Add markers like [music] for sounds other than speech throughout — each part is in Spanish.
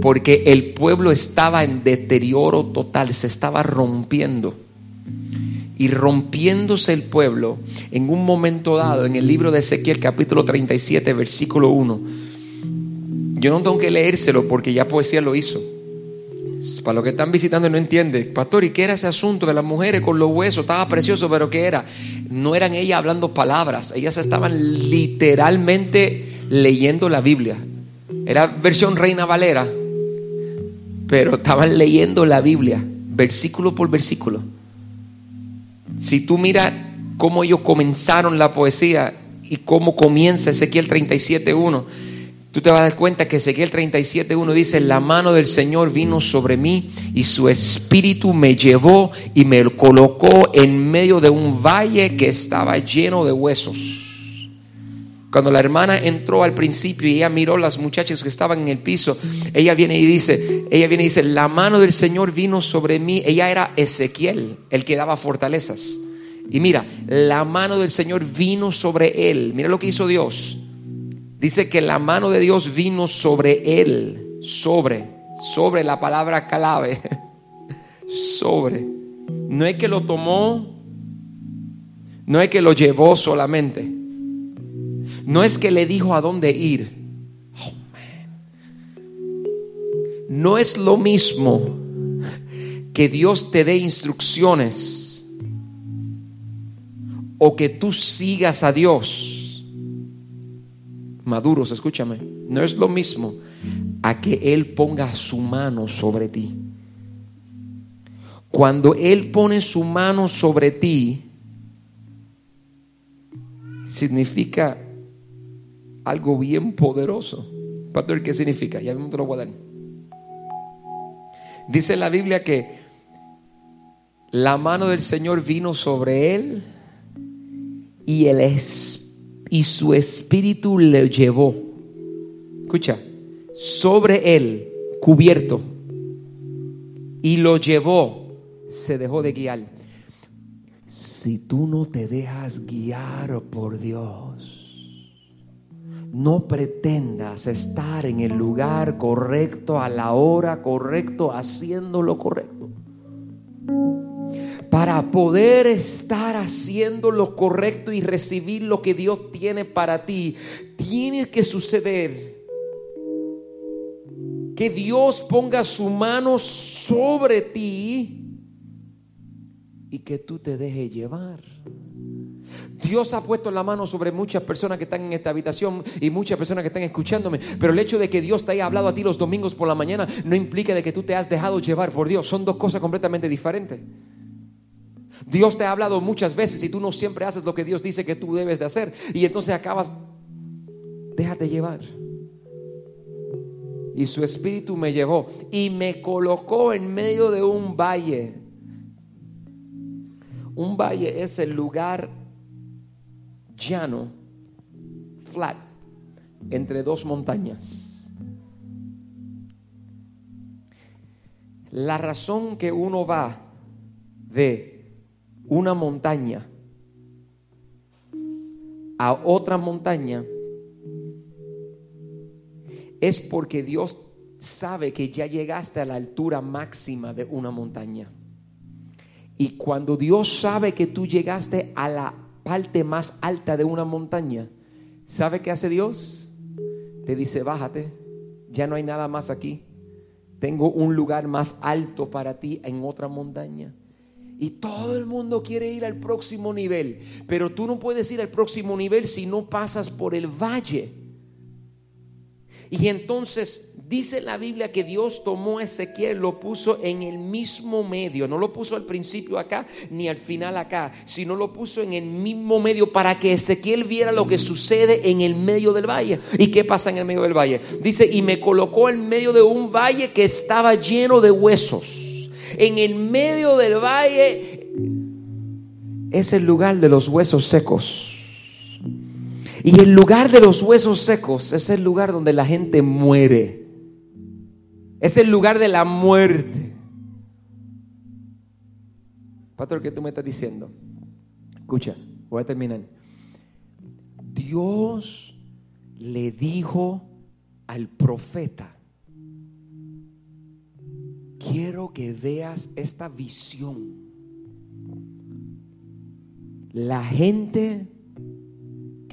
porque el pueblo estaba en deterioro total, se estaba rompiendo. Y rompiéndose el pueblo, en un momento dado, en el libro de Ezequiel capítulo 37, versículo 1, yo no tengo que leérselo porque ya poesía lo hizo. Para los que están visitando y no entiende, pastor, ¿y qué era ese asunto de las mujeres con los huesos? Estaba precioso, pero ¿qué era? No eran ellas hablando palabras, ellas estaban literalmente leyendo la Biblia. Era versión Reina Valera, pero estaban leyendo la Biblia, versículo por versículo. Si tú miras cómo ellos comenzaron la poesía y cómo comienza Ezequiel 37.1, tú te vas a dar cuenta que Ezequiel 37.1 dice, la mano del Señor vino sobre mí y su espíritu me llevó y me colocó en medio de un valle que estaba lleno de huesos. Cuando la hermana entró al principio y ella miró las muchachas que estaban en el piso, ella viene y dice, ella viene y dice, la mano del Señor vino sobre mí. Ella era Ezequiel, el que daba fortalezas. Y mira, la mano del Señor vino sobre él. Mira lo que hizo Dios. Dice que la mano de Dios vino sobre él, sobre, sobre la palabra clave, [laughs] sobre. No es que lo tomó, no es que lo llevó solamente no es que le dijo a dónde ir. No es lo mismo que Dios te dé instrucciones o que tú sigas a Dios. Maduros, escúchame. No es lo mismo a que Él ponga su mano sobre ti. Cuando Él pone su mano sobre ti, significa algo bien poderoso. Pastor, ¿qué significa? Ya mismo te lo voy a dar. Dice la Biblia que la mano del Señor vino sobre él y, el y su espíritu le llevó. Escucha, sobre él, cubierto, y lo llevó, se dejó de guiar. Si tú no te dejas guiar por Dios, no pretendas estar en el lugar correcto, a la hora correcto, haciendo lo correcto. Para poder estar haciendo lo correcto y recibir lo que Dios tiene para ti, tiene que suceder que Dios ponga su mano sobre ti y que tú te dejes llevar. Dios ha puesto la mano sobre muchas personas que están en esta habitación y muchas personas que están escuchándome. Pero el hecho de que Dios te haya hablado a ti los domingos por la mañana no implica de que tú te has dejado llevar por Dios. Son dos cosas completamente diferentes. Dios te ha hablado muchas veces y tú no siempre haces lo que Dios dice que tú debes de hacer. Y entonces acabas, déjate llevar. Y su espíritu me llevó y me colocó en medio de un valle. Un valle es el lugar llano, flat, entre dos montañas. La razón que uno va de una montaña a otra montaña es porque Dios sabe que ya llegaste a la altura máxima de una montaña. Y cuando Dios sabe que tú llegaste a la parte más alta de una montaña, ¿sabe qué hace Dios? Te dice, bájate, ya no hay nada más aquí. Tengo un lugar más alto para ti en otra montaña. Y todo el mundo quiere ir al próximo nivel, pero tú no puedes ir al próximo nivel si no pasas por el valle. Y entonces Dice la Biblia que Dios tomó a Ezequiel, lo puso en el mismo medio, no lo puso al principio acá ni al final acá, sino lo puso en el mismo medio para que Ezequiel viera lo que sucede en el medio del valle. ¿Y qué pasa en el medio del valle? Dice, y me colocó en medio de un valle que estaba lleno de huesos. En el medio del valle es el lugar de los huesos secos. Y el lugar de los huesos secos es el lugar donde la gente muere. Es el lugar de la muerte. Pastor, ¿qué tú me estás diciendo? Escucha, voy a terminar. Dios le dijo al profeta quiero que veas esta visión. La gente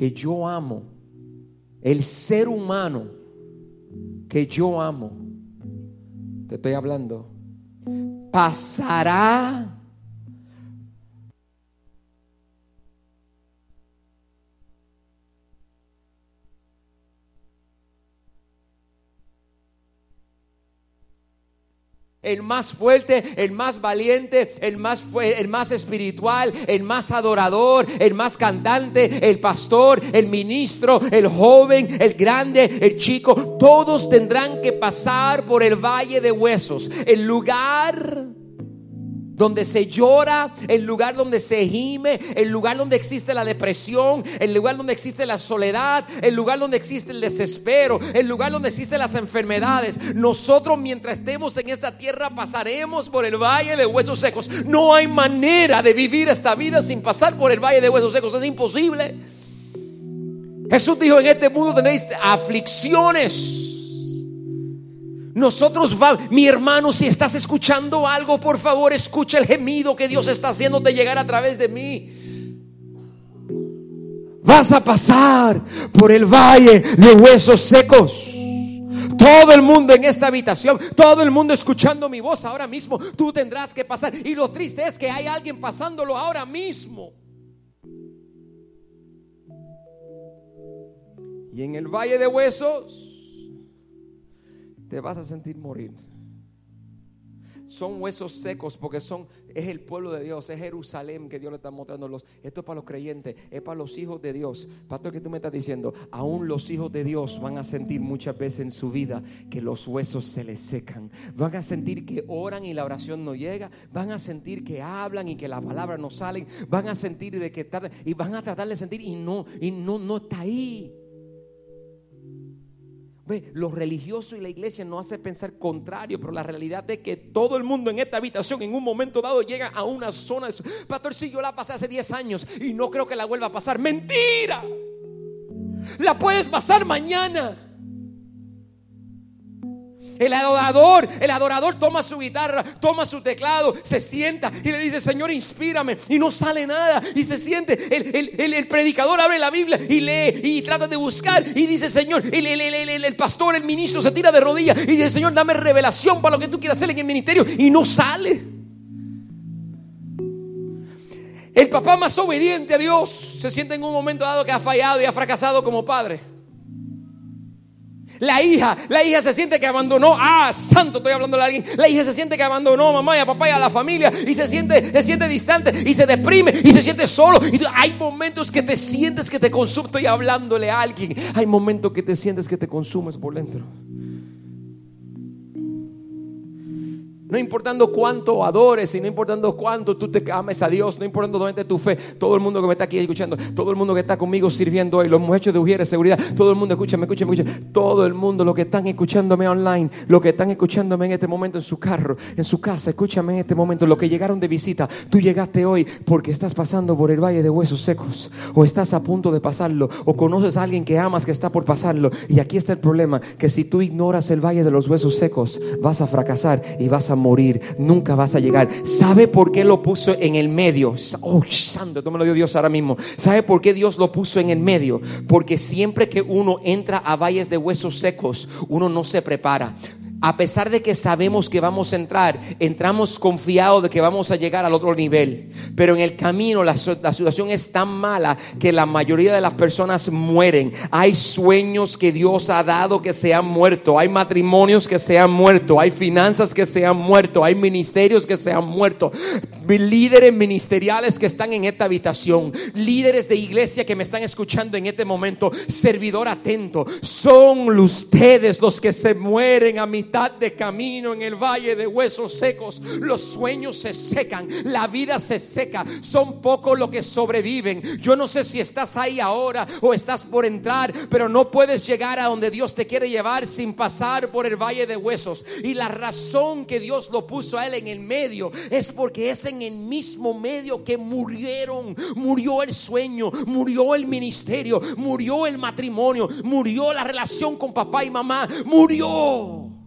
que yo amo, el ser humano que yo amo, te estoy hablando, pasará el más fuerte, el más valiente, el más, el más espiritual, el más adorador, el más cantante, el pastor, el ministro, el joven, el grande, el chico, todos tendrán que pasar por el valle de huesos, el lugar donde se llora, el lugar donde se gime, el lugar donde existe la depresión, el lugar donde existe la soledad, el lugar donde existe el desespero, el lugar donde existen las enfermedades. Nosotros mientras estemos en esta tierra pasaremos por el valle de huesos secos. No hay manera de vivir esta vida sin pasar por el valle de huesos secos. Es imposible. Jesús dijo, en este mundo tenéis aflicciones. Nosotros vamos, mi hermano, si estás escuchando algo, por favor, escucha el gemido que Dios está haciéndote llegar a través de mí. Vas a pasar por el valle de huesos secos. Todo el mundo en esta habitación, todo el mundo escuchando mi voz ahora mismo, tú tendrás que pasar. Y lo triste es que hay alguien pasándolo ahora mismo. Y en el valle de huesos te vas a sentir morir. Son huesos secos porque son es el pueblo de Dios, es Jerusalén que Dios le está mostrando los esto es para los creyentes, es para los hijos de Dios. Pastor, que tú me estás diciendo, aún los hijos de Dios van a sentir muchas veces en su vida que los huesos se les secan. Van a sentir que oran y la oración no llega, van a sentir que hablan y que la palabra no salen, van a sentir de que y van a tratar de sentir y no y no no está ahí. Ve, lo religioso y la iglesia no hace pensar contrario, pero la realidad es que todo el mundo en esta habitación en un momento dado llega a una zona de... Pastor, si yo la pasé hace 10 años y no creo que la vuelva a pasar. Mentira. La puedes pasar mañana. El adorador, el adorador toma su guitarra, toma su teclado, se sienta y le dice, Señor, inspírame. Y no sale nada. Y se siente. El, predicador abre la Biblia y lee y trata de buscar. Y dice, Señor, el, pastor, el ministro se tira de rodillas y dice, Señor, dame revelación para lo que tú quieras hacer en el ministerio. Y no sale. El papá más obediente a Dios se siente en un momento dado que ha fallado y ha fracasado como padre. La hija, la hija se siente que abandonó. Ah, santo, estoy hablando de alguien. La hija se siente que abandonó a mamá y a papá y a la familia y se siente, se siente distante y se deprime y se siente solo. Y hay momentos que te sientes que te consumes. Estoy hablándole a alguien. Hay momentos que te sientes que te consumes por dentro. No importando cuánto adores y no importando cuánto tú te ames a Dios, no importando dónde tu fe, todo el mundo que me está aquí escuchando, todo el mundo que está conmigo sirviendo hoy, los muchachos de Ujieres, seguridad, todo el mundo, escúchame, escúchame, escúchame, todo el mundo, los que están escuchándome online, los que están escuchándome en este momento en su carro, en su casa, escúchame en este momento, los que llegaron de visita, tú llegaste hoy porque estás pasando por el valle de huesos secos, o estás a punto de pasarlo, o conoces a alguien que amas que está por pasarlo, y aquí está el problema, que si tú ignoras el valle de los huesos secos, vas a fracasar y vas a morir, nunca vas a llegar. ¿Sabe por qué lo puso en el medio? Oh, santo, me lo dio Dios ahora mismo. ¿Sabe por qué Dios lo puso en el medio? Porque siempre que uno entra a valles de huesos secos, uno no se prepara a pesar de que sabemos que vamos a entrar, entramos confiados de que vamos a llegar al otro nivel. Pero en el camino la, situación es tan mala que la mayoría de las personas mueren. Hay sueños que Dios ha dado que se han muerto. Hay matrimonios que se han muerto. Hay finanzas que se han muerto. Hay ministerios que se han muerto. Líderes ministeriales que están en esta habitación. Líderes de iglesia que me están escuchando en este momento. Servidor atento. Son ustedes los que se mueren a mi de camino en el valle de huesos secos. Los sueños se secan, la vida se seca. Son pocos los que sobreviven. Yo no sé si estás ahí ahora o estás por entrar, pero no puedes llegar a donde Dios te quiere llevar sin pasar por el valle de huesos. Y la razón que Dios lo puso a él en el medio es porque es en el mismo medio que murieron. Murió el sueño, murió el ministerio, murió el matrimonio, murió la relación con papá y mamá, murió.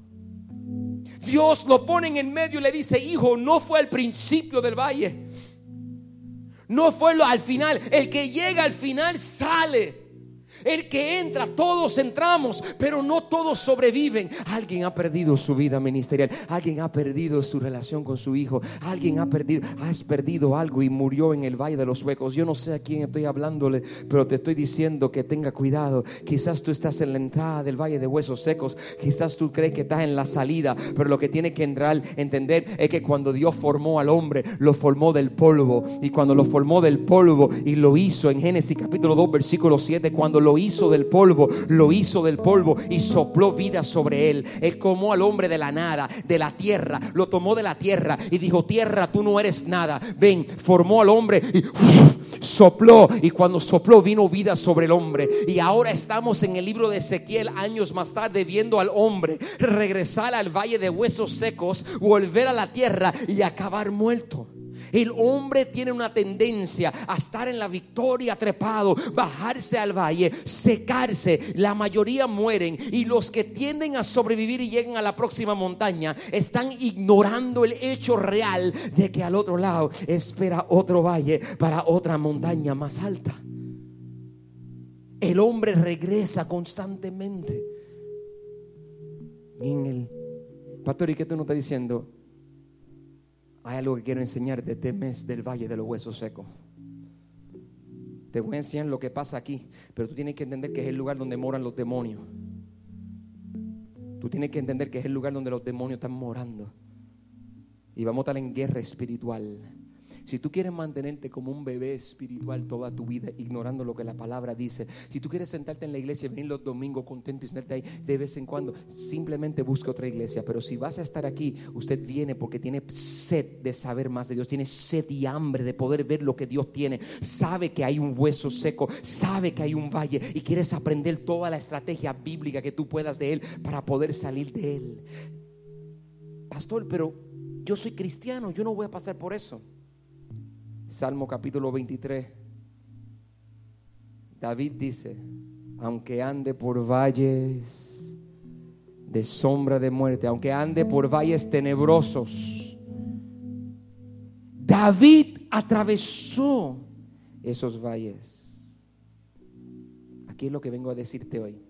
Dios lo pone en el medio y le dice, hijo, no fue al principio del valle. No fue al final. El que llega al final sale. El que entra, todos entramos, pero no todos sobreviven. Alguien ha perdido su vida ministerial, alguien ha perdido su relación con su hijo, alguien ha perdido, has perdido algo y murió en el valle de los huecos. Yo no sé a quién estoy hablándole, pero te estoy diciendo que tenga cuidado. Quizás tú estás en la entrada del valle de huesos secos, quizás tú crees que estás en la salida, pero lo que tiene que entrar, entender es que cuando Dios formó al hombre, lo formó del polvo y cuando lo formó del polvo y lo hizo en Génesis capítulo 2 versículo 7, cuando lo hizo del polvo, lo hizo del polvo y sopló vida sobre él. Él tomó al hombre de la nada, de la tierra, lo tomó de la tierra y dijo, tierra, tú no eres nada. Ven, formó al hombre y sopló y cuando sopló vino vida sobre el hombre. Y ahora estamos en el libro de Ezequiel años más tarde viendo al hombre regresar al valle de huesos secos, volver a la tierra y acabar muerto. El hombre tiene una tendencia a estar en la victoria trepado, bajarse al valle, secarse. La mayoría mueren y los que tienden a sobrevivir y llegan a la próxima montaña están ignorando el hecho real de que al otro lado espera otro valle para otra montaña más alta. El hombre regresa constantemente. Pastor, ¿y qué tú no estás diciendo? Hay algo que quiero enseñarte este mes del Valle de los Huesos Secos. Te voy a enseñar lo que pasa aquí, pero tú tienes que entender que es el lugar donde moran los demonios. Tú tienes que entender que es el lugar donde los demonios están morando. Y vamos a estar en guerra espiritual. Si tú quieres mantenerte como un bebé espiritual toda tu vida, ignorando lo que la palabra dice, si tú quieres sentarte en la iglesia, venir los domingos contento y sentarte ahí de vez en cuando, simplemente busca otra iglesia. Pero si vas a estar aquí, usted viene porque tiene sed de saber más de Dios, tiene sed y hambre de poder ver lo que Dios tiene, sabe que hay un hueso seco, sabe que hay un valle y quieres aprender toda la estrategia bíblica que tú puedas de Él para poder salir de Él. Pastor, pero yo soy cristiano, yo no voy a pasar por eso. Salmo capítulo 23. David dice, aunque ande por valles de sombra de muerte, aunque ande por valles tenebrosos, David atravesó esos valles. Aquí es lo que vengo a decirte hoy.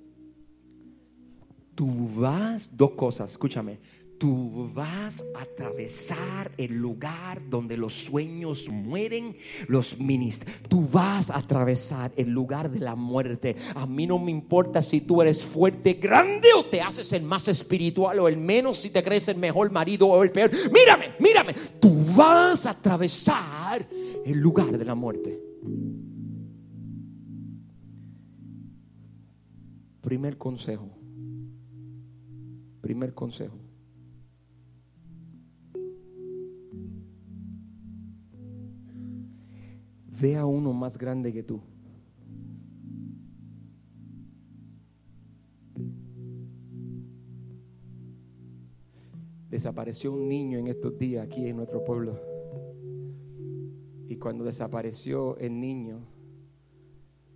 Tú vas, dos cosas, escúchame, Tú vas a atravesar el lugar donde los sueños mueren, los ministros. Tú vas a atravesar el lugar de la muerte. A mí no me importa si tú eres fuerte, grande o te haces el más espiritual o el menos, si te crees el mejor marido o el peor. Mírame, mírame. Tú vas a atravesar el lugar de la muerte. Primer consejo. Primer consejo ve a uno más grande que tú. Desapareció un niño en estos días aquí en nuestro pueblo. Y cuando desapareció el niño,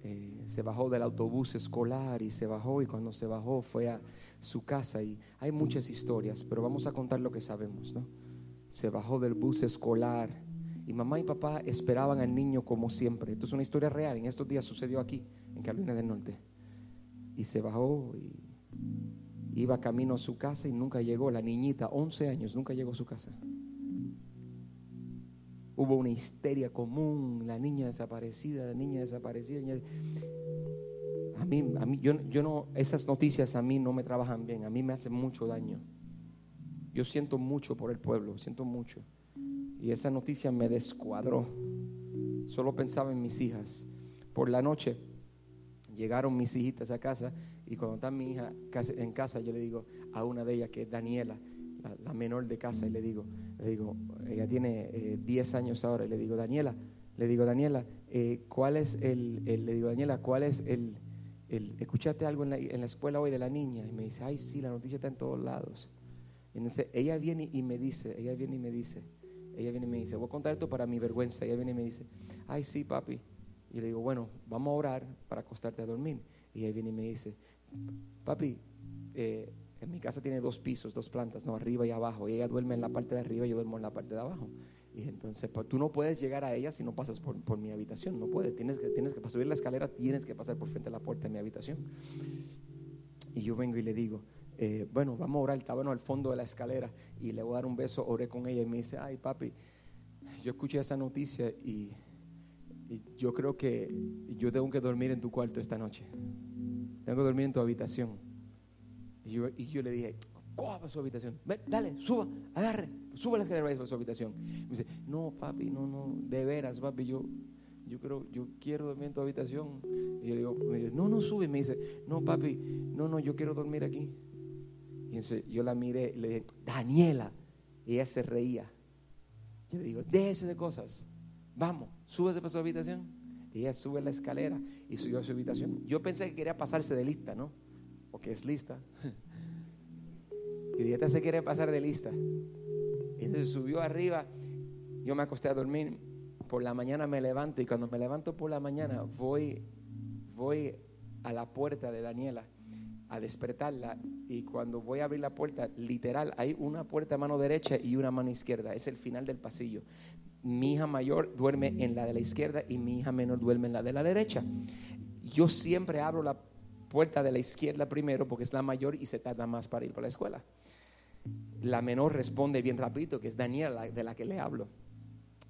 eh, se bajó del autobús escolar y se bajó y cuando se bajó fue a su casa y hay muchas historias, pero vamos a contar lo que sabemos, ¿no? Se bajó del bus escolar y mamá y papá esperaban al niño como siempre. Esto es una historia real. En estos días sucedió aquí, en Carolina del Norte. Y se bajó y iba camino a su casa y nunca llegó. La niñita, 11 años, nunca llegó a su casa. Hubo una histeria común, la niña desaparecida, la niña desaparecida. A mí, a mí yo, yo no, esas noticias a mí no me trabajan bien, a mí me hacen mucho daño. Yo siento mucho por el pueblo, siento mucho. Y esa noticia me descuadró. Solo pensaba en mis hijas. Por la noche llegaron mis hijitas a casa y cuando está mi hija en casa yo le digo a una de ellas que es Daniela, la, menor de casa, y le digo, le digo, ella tiene 10 eh, años ahora, y le digo, Daniela, le digo, Daniela, eh, ¿cuál es el, le digo, Daniela, cuál es el, el escuchaste algo en la, escuela hoy de la niña? Y me dice, ay, sí, la noticia está en todos lados. Entonces ella viene y me dice, ella viene y me dice, ella viene y me dice, voy a contar esto para mi vergüenza. Ella viene y me dice, ay, sí, papi. Y le digo, bueno, vamos a orar para acostarte a dormir. Y ella viene y me dice, papi, eh, En mi casa tiene dos pisos, dos plantas, no, arriba y abajo. Y ella duerme en la parte de arriba y yo duermo en la parte de abajo. Y entonces, pues, tú no puedes llegar a ella si no pasas por, por, mi habitación. No puedes. Tienes que, tienes que, para subir la escalera, tienes que pasar por frente a la puerta de mi habitación. Y yo vengo y le digo, eh, bueno, vamos a orar. Estaba al fondo de la escalera y le voy a dar un beso. Oré con ella y me dice, ay, papi, yo escuché esa noticia y, yo creo que yo tengo que dormir en tu cuarto esta noche. Tengo que dormir en tu habitación. Y yo, y yo le dije, coja para su habitación. Ven, dale, suba, agarre, suba la escalera para su habitación. Me dice, no, papi, no, no, de veras, papi, yo, yo creo, yo quiero dormir en tu habitación. Y yo digo, me dice, no, no sube. Me dice, no, papi, no, no, yo quiero dormir aquí. Y yo la miré y le dije, Daniela. Y ella se reía. Yo le digo, déjese de cosas. Vamos, súbese para su habitación. Y ella sube la escalera y subió a su habitación. Yo pensé que quería pasarse de lista, ¿no? Porque es lista. [laughs] Y esta se quiere pasar de lista. Entonces subió arriba. Yo me acosté a dormir. Por la mañana me levanto. Y cuando me levanto por la mañana, voy, voy a la puerta de Daniela a despertarla. Y cuando voy a abrir la puerta, literal, hay una puerta a mano derecha y una mano izquierda. Es el final del pasillo. Mi hija mayor duerme en la de la izquierda y mi hija menor duerme en la de la derecha. Yo siempre abro la puerta de la izquierda primero porque es la mayor y se tarda más para ir para la escuela la menor responde bien rapidito, que es Daniela de la que le hablo.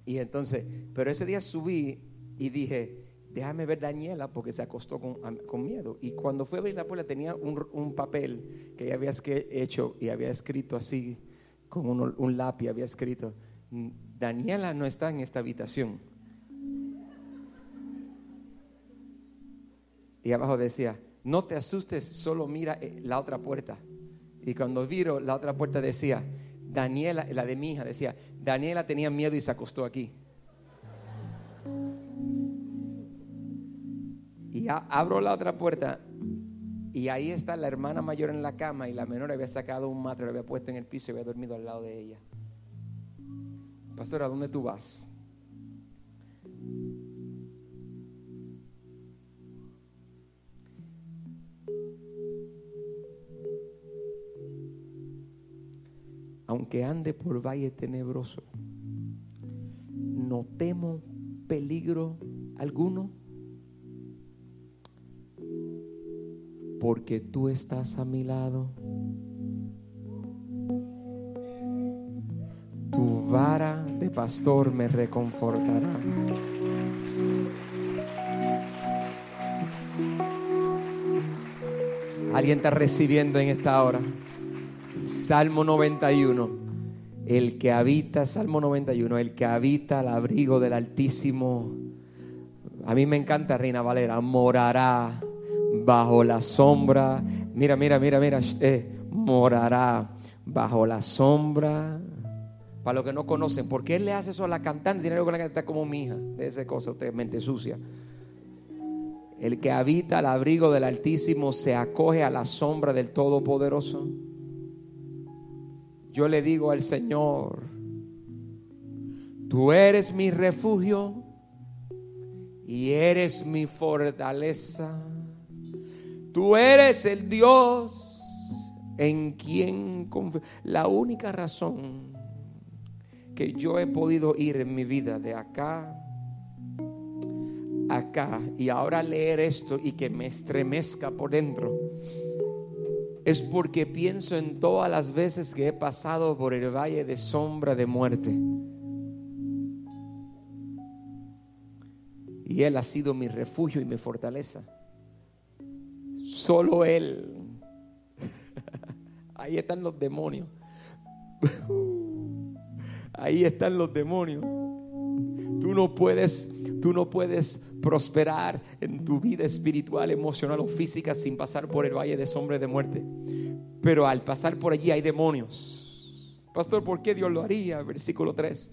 Y entonces, pero ese día subí y dije, déjame ver Daniela porque se acostó con, miedo. Y cuando fue a abrir la puerta tenía un, papel que ella había hecho y había escrito así, con un, un lápiz, había escrito, Daniela no está en esta habitación. Y abajo decía, no te asustes, solo mira eh, la otra puerta. Y cuando viro, la otra puerta decía, Daniela, la de mi hija, decía, Daniela tenía miedo y se acostó aquí. Abro la otra puerta y ahí está la hermana mayor en la cama y la menor había sacado un matre, lo había puesto en el piso y había dormido al lado de ella. Pastor, ¿a dónde tú vas? aunque ande por valle tenebroso, no temo peligro alguno, porque tú estás a mi lado. Tu vara de pastor me reconfortará. Alguien está recibiendo en esta hora. Salmo 91. El que habita, Salmo 91, el que habita al abrigo del Altísimo. A mí me encanta Reina Valera, morará bajo la sombra. Mira, mira, mira, mira, eh, morará bajo la sombra. Para los que no conocen, ¿por qué él le hace eso a la cantante? Tiene algo con la cantante como mi hija, de esa cosa, usted mente sucia. El que habita al abrigo del Altísimo se acoge a la sombra del Todopoderoso yo le digo al Señor, tú eres mi refugio y eres mi fortaleza. Tú eres el Dios en quien confío. La única razón que yo he podido ir en mi vida de acá acá y ahora leer esto y que me estremezca por dentro es porque pienso en todas las veces que he pasado por el valle de sombra de muerte. Y Él ha sido mi refugio y mi fortaleza. Solo Él. [laughs] Ahí están los demonios. [laughs] Ahí están los demonios. Tú no puedes, tú no puedes prosperar en tu vida espiritual, emocional o física sin pasar por el valle de sombra de muerte. Pero al pasar por allí hay demonios. Pastor, ¿por qué Dios lo haría? Versículo 3.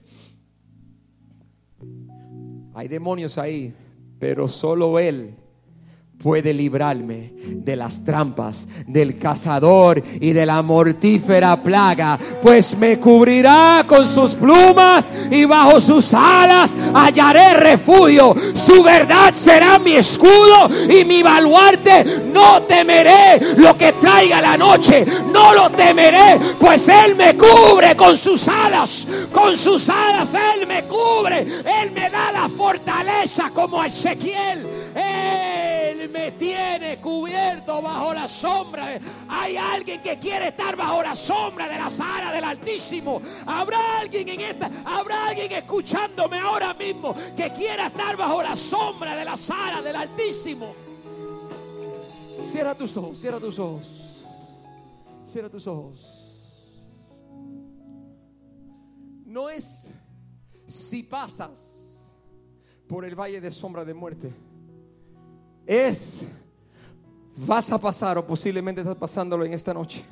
Hay demonios ahí, pero solo Él puede librarme de las trampas del cazador y de la mortífera plaga, pues me cubrirá con sus plumas y bajo sus alas hallaré refugio. Su verdad será mi escudo y mi baluarte. No temeré lo que traiga la noche, no lo temeré, pues Él me cubre con sus alas, con sus alas Él me cubre, Él me da la fortaleza como Ezequiel. Me tiene cubierto bajo la sombra. Hay alguien que quiere estar bajo la sombra de la sala del Altísimo. Habrá alguien en esta, habrá alguien escuchándome ahora mismo que quiera estar bajo la sombra de la sala del Altísimo. Cierra tus ojos, cierra tus ojos. Cierra tus ojos. No es si pasas por el valle de sombra de muerte es, vas a pasar o posiblemente estás pasándolo en esta noche.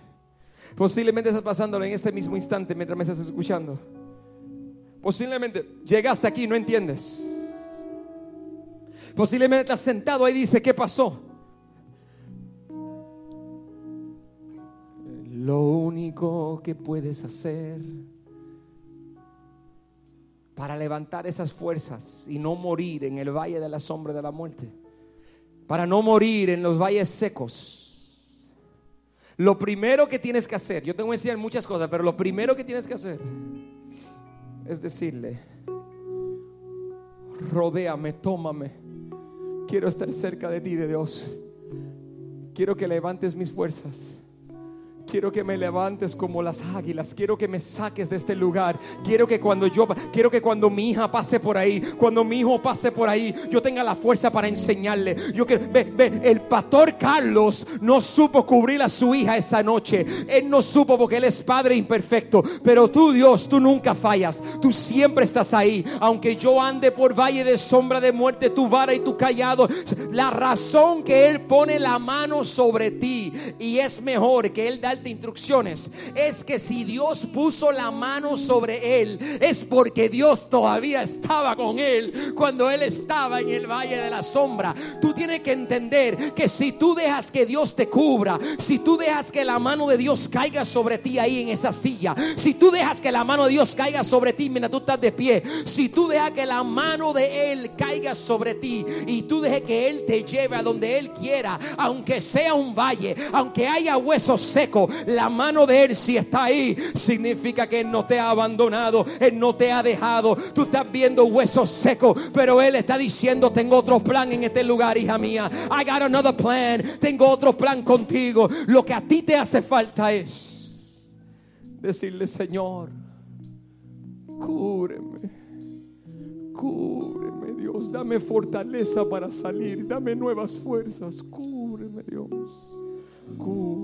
Posiblemente estás pasándolo en este mismo instante mientras me estás escuchando. Posiblemente llegaste aquí y no entiendes. Posiblemente estás sentado ahí y dice, ¿qué pasó? Lo único que puedes hacer para levantar esas fuerzas y no morir en el valle de la sombra de la muerte para no morir en los valles secos. Lo primero que tienes que hacer, yo tengo que decir muchas cosas, pero lo primero que tienes que hacer es decirle, rodéame, tómame, quiero estar cerca de ti, de Dios. Quiero que levantes mis fuerzas. Quiero que me levantes como las águilas. Quiero que me saques de este lugar. Quiero que cuando yo, quiero que cuando mi hija pase por ahí, cuando mi hijo pase por ahí, yo tenga la fuerza para enseñarle. Yo que el pastor Carlos no supo cubrir a su hija esa noche. Él no supo porque él es padre imperfecto. Pero tú, Dios, tú nunca fallas. Tú siempre estás ahí. Aunque yo ande por valle de sombra de muerte, tu vara y tu callado. La razón que él pone la mano sobre ti y es mejor que él da instrucciones es que si Dios puso la mano sobre él, es porque Dios todavía estaba con él cuando él estaba en el valle de la sombra. Tú tienes que entender que si tú dejas que Dios te cubra, si tú dejas que la mano de Dios caiga sobre ti ahí en esa silla, si tú dejas que la mano de Dios caiga sobre ti mientras tú estás de pie, si tú dejas que la mano de Él caiga sobre ti y tú dejes que Él te lleve a donde Él quiera, aunque sea un valle, aunque haya huesos secos, la mano de Él si está ahí, significa que Él no te ha abandonado, Él no te ha dejado. Tú estás viendo huesos secos, pero Él está diciendo, tengo otro plan en este lugar, hija mía. I got another plan. Tengo otro plan contigo. Lo que a ti te hace falta es decirle, Señor, cúbreme, cúbreme, Dios, dame fortaleza para salir, dame nuevas fuerzas, cúbreme, Dios, cúbreme.